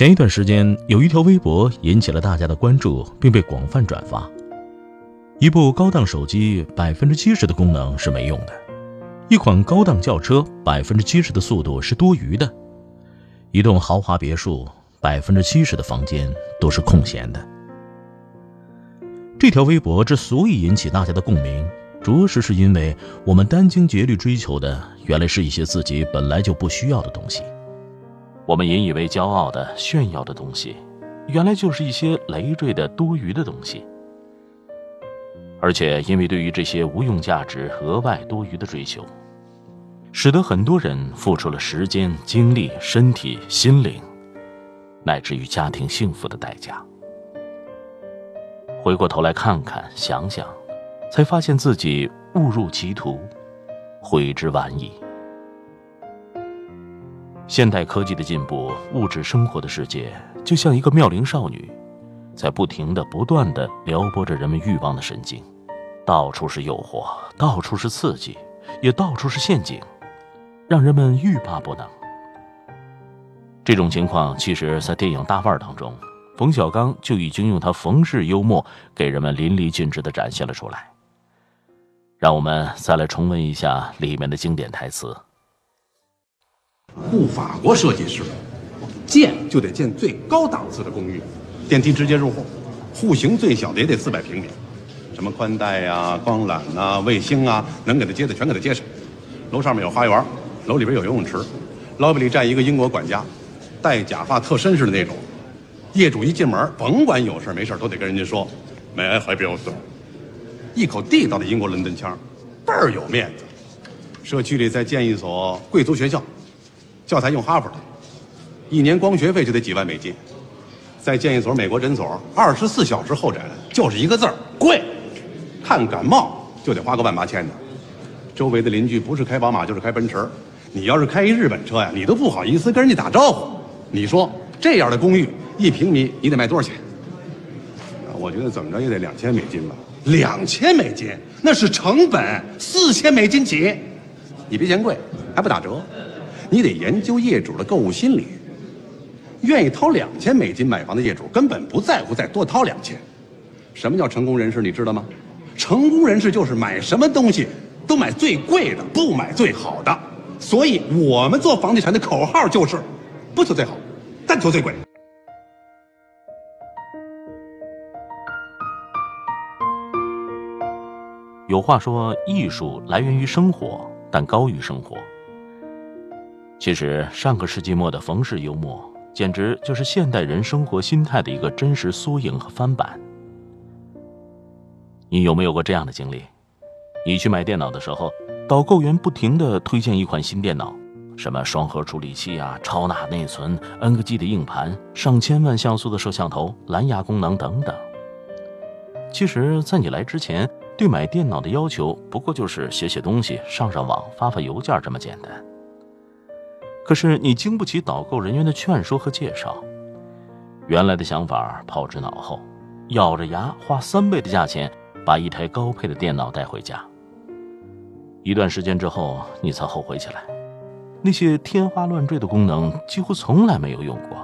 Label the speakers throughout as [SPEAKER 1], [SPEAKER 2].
[SPEAKER 1] 前一段时间，有一条微博引起了大家的关注，并被广泛转发。一部高档手机百分之七十的功能是没用的，一款高档轿车百分之七十的速度是多余的，一栋豪华别墅百分之七十的房间都是空闲的。这条微博之所以引起大家的共鸣，着实是因为我们殚精竭虑追求的，原来是一些自己本来就不需要的东西。我们引以为骄傲的、炫耀的东西，原来就是一些累赘的、多余的东西。而且，因为对于这些无用价值、额外多余的追求，使得很多人付出了时间、精力、身体、心灵，乃至于家庭幸福的代价。回过头来看看、想想，才发现自己误入歧途，悔之晚矣。现代科技的进步，物质生活的世界就像一个妙龄少女，在不停的、不断的撩拨着人们欲望的神经，到处是诱惑，到处是刺激，也到处是陷阱，让人们欲罢不能。这种情况，其实在电影《大腕》当中，冯小刚就已经用他冯氏幽默给人们淋漓尽致的展现了出来。让我们再来重温一下里面的经典台词。
[SPEAKER 2] 雇法国设计师，建就得建最高档次的公寓，电梯直接入户，户型最小的也得四百平米，什么宽带呀、光缆呐、卫星啊，能给他接的全给他接上。楼上面有花园，楼里边有游泳池，lobby 里站一个英国管家，戴假发特绅士的那种。业主一进门，甭管有事没事都得跟人家说，May I help you？一口地道的英国伦敦腔，倍儿有面子。社区里再建一所贵族学校。教材用哈佛的，一年光学费就得几万美金。再建一所美国诊所，二十四小时候诊，就是一个字儿贵。看感冒就得花个万八千的。周围的邻居不是开宝马就是开奔驰，你要是开一日本车呀，你都不好意思跟人家打招呼。你说这样的公寓一平米你得卖多少钱？我觉得怎么着也得两千美金吧。两千美金那是成本，四千美金起。你别嫌贵，还不打折。你得研究业主的购物心理。愿意掏两千美金买房的业主根本不在乎再多掏两千。什么叫成功人士？你知道吗？成功人士就是买什么东西都买最贵的，不买最好的。所以我们做房地产的口号就是：不求最好，但求最贵。
[SPEAKER 1] 有话说，艺术来源于生活，但高于生活。其实，上个世纪末的冯氏幽默，简直就是现代人生活心态的一个真实缩影和翻版。你有没有过这样的经历？你去买电脑的时候，导购员不停的推荐一款新电脑，什么双核处理器啊、超大内存、N 个 G 的硬盘、上千万像素的摄像头、蓝牙功能等等。其实，在你来之前，对买电脑的要求不过就是写写东西、上上网、发发邮件这么简单。可是你经不起导购人员的劝说和介绍，原来的想法抛之脑后，咬着牙花三倍的价钱把一台高配的电脑带回家。一段时间之后，你才后悔起来，那些天花乱坠的功能几乎从来没有用过。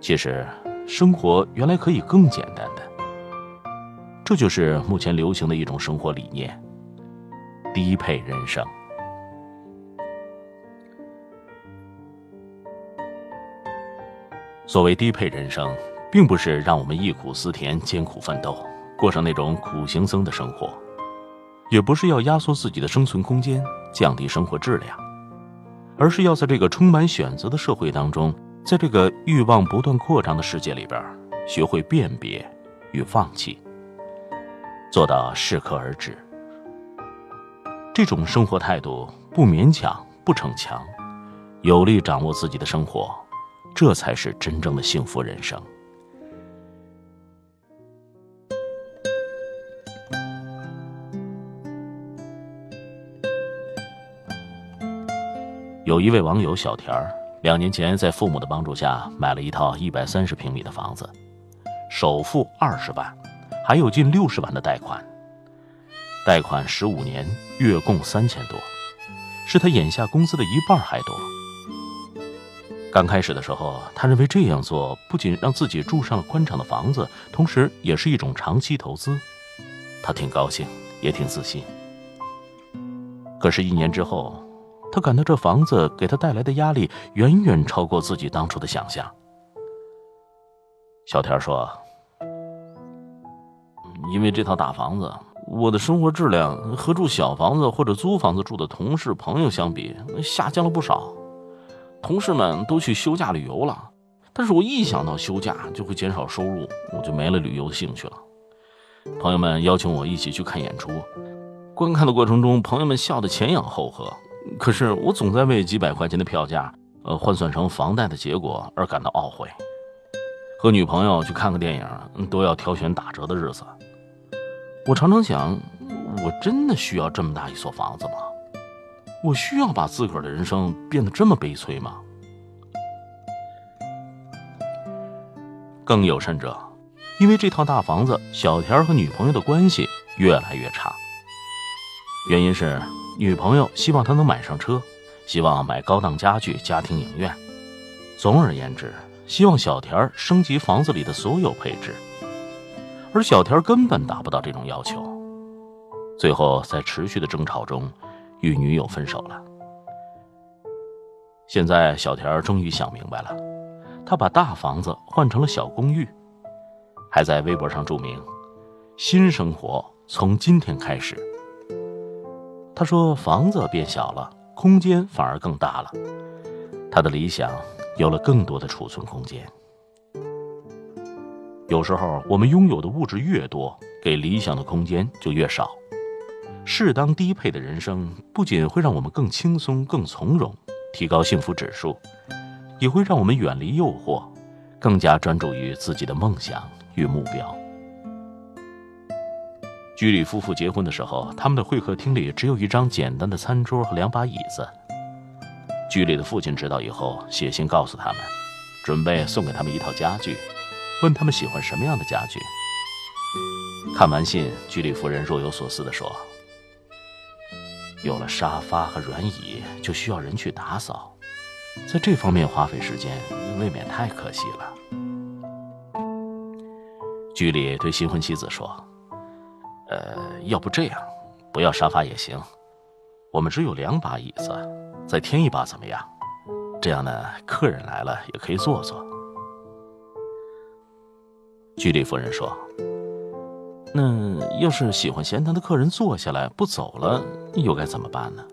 [SPEAKER 1] 其实，生活原来可以更简单的，这就是目前流行的一种生活理念——低配人生。所谓低配人生，并不是让我们忆苦思甜、艰苦奋斗，过上那种苦行僧的生活，也不是要压缩自己的生存空间、降低生活质量，而是要在这个充满选择的社会当中，在这个欲望不断扩张的世界里边，学会辨别与放弃，做到适可而止。这种生活态度不勉强、不逞强，有力掌握自己的生活，这才是真正的幸福人生。有一位网友小田儿，两年前在父母的帮助下买了一套一百三十平米的房子，首付二十万，还有近六十万的贷款。贷款十五年，月供三千多，是他眼下工资的一半还多。刚开始的时候，他认为这样做不仅让自己住上了宽敞的房子，同时也是一种长期投资，他挺高兴，也挺自信。可是，一年之后。他感到这房子给他带来的压力远远超过自己当初的想象。小田说：“因为这套大房子，我的生活质量和住小房子或者租房子住的同事朋友相比下降了不少。同事们都去休假旅游了，但是我一想到休假就会减少收入，我就没了旅游的兴趣了。朋友们邀请我一起去看演出，观看的过程中，朋友们笑得前仰后合。”可是我总在为几百块钱的票价，呃，换算成房贷的结果而感到懊悔。和女朋友去看个电影，都要挑选打折的日子。我常常想，我真的需要这么大一所房子吗？我需要把自个儿的人生变得这么悲催吗？更有甚者，因为这套大房子，小田和女朋友的关系越来越差。原因是。女朋友希望他能买上车，希望买高档家具、家庭影院。总而言之，希望小田升级房子里的所有配置，而小田根本达不到这种要求。最后，在持续的争吵中，与女友分手了。现在，小田终于想明白了，他把大房子换成了小公寓，还在微博上注明：“新生活从今天开始。”他说：“房子变小了，空间反而更大了。他的理想有了更多的储存空间。有时候，我们拥有的物质越多，给理想的空间就越少。适当低配的人生，不仅会让我们更轻松、更从容，提高幸福指数，也会让我们远离诱惑，更加专注于自己的梦想与目标。”居里夫妇结婚的时候，他们的会客厅里只有一张简单的餐桌和两把椅子。居里的父亲知道以后，写信告诉他们，准备送给他们一套家具，问他们喜欢什么样的家具。看完信，居里夫人若有所思地说：“有了沙发和软椅，就需要人去打扫，在这方面花费时间，未免太可惜了。”居里对新婚妻子说。呃，要不这样，不要沙发也行。我们只有两把椅子，再添一把怎么样？这样呢，客人来了也可以坐坐。居里夫人说：“那要是喜欢闲谈的客人坐下来不走了，又该怎么办呢？”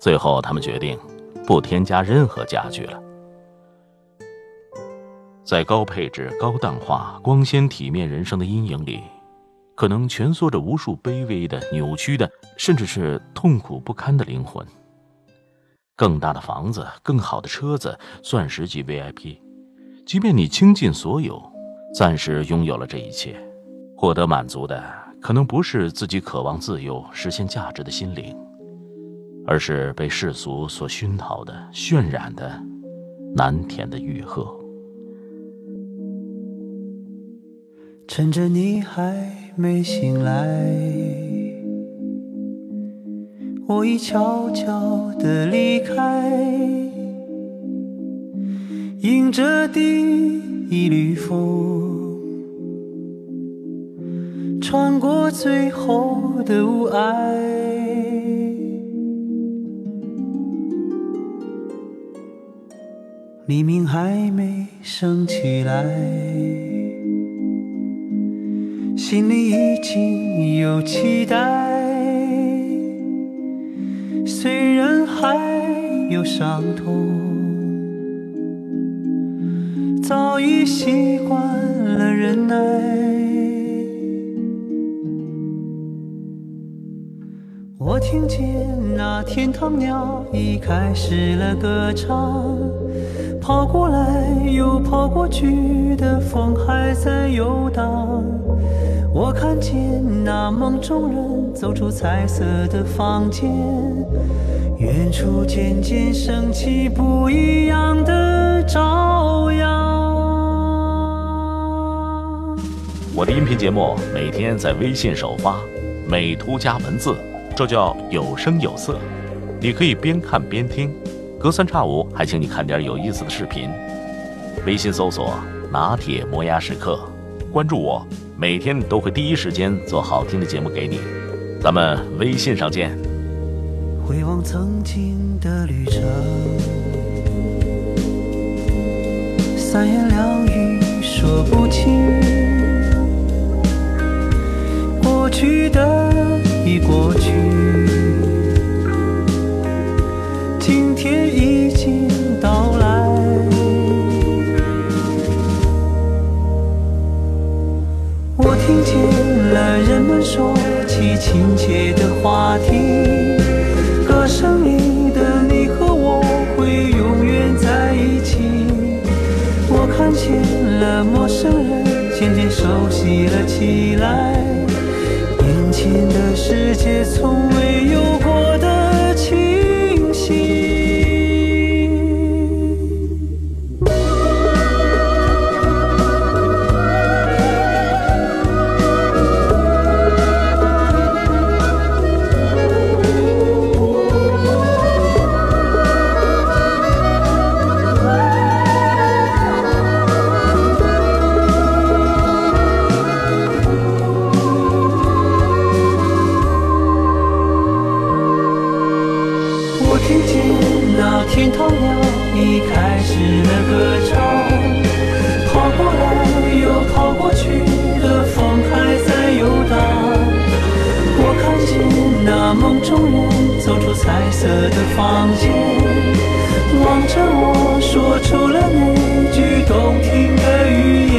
[SPEAKER 1] 最后，他们决定不添加任何家具了。在高配置、高档化、光鲜体面人生的阴影里，可能蜷缩着无数卑微的、扭曲的，甚至是痛苦不堪的灵魂。更大的房子、更好的车子、钻石级 VIP，即便你倾尽所有，暂时拥有了这一切，获得满足的可能不是自己渴望自由、实现价值的心灵，而是被世俗所熏陶的、渲染的难填的欲壑。
[SPEAKER 3] 趁着你还没醒来，我已悄悄地离开，迎着第一缕风，穿过最后的雾霭。黎明还没升起来。心里已经有期待，虽然还有伤痛，早已习惯了忍耐。我听见那天堂鸟已开始了歌唱，跑过来又跑过去的风还在游荡。我看见那梦中人走出彩色的房间，远处渐渐升起不一样的朝阳。
[SPEAKER 1] 我的音频节目每天在微信首发，美图加文字。这叫有声有色，你可以边看边听，隔三差五还请你看点有意思的视频。微信搜索“拿铁磨牙时刻”，关注我，每天都会第一时间做好听的节目给你。咱们微信上见。
[SPEAKER 3] 回望曾经的旅程，三言两语说不清，过去的已过去。今天已经到来。我听见了人们说起亲切的话题，歌声里的你和我会永远在一起。我看见了陌生人渐渐熟悉了起来，世界从未我听见那天堂鸟已开始了歌唱，跑过来又跑过去的风还在游荡。我看见那梦中人走出彩色的房间，望着我说出了那句动听的语言。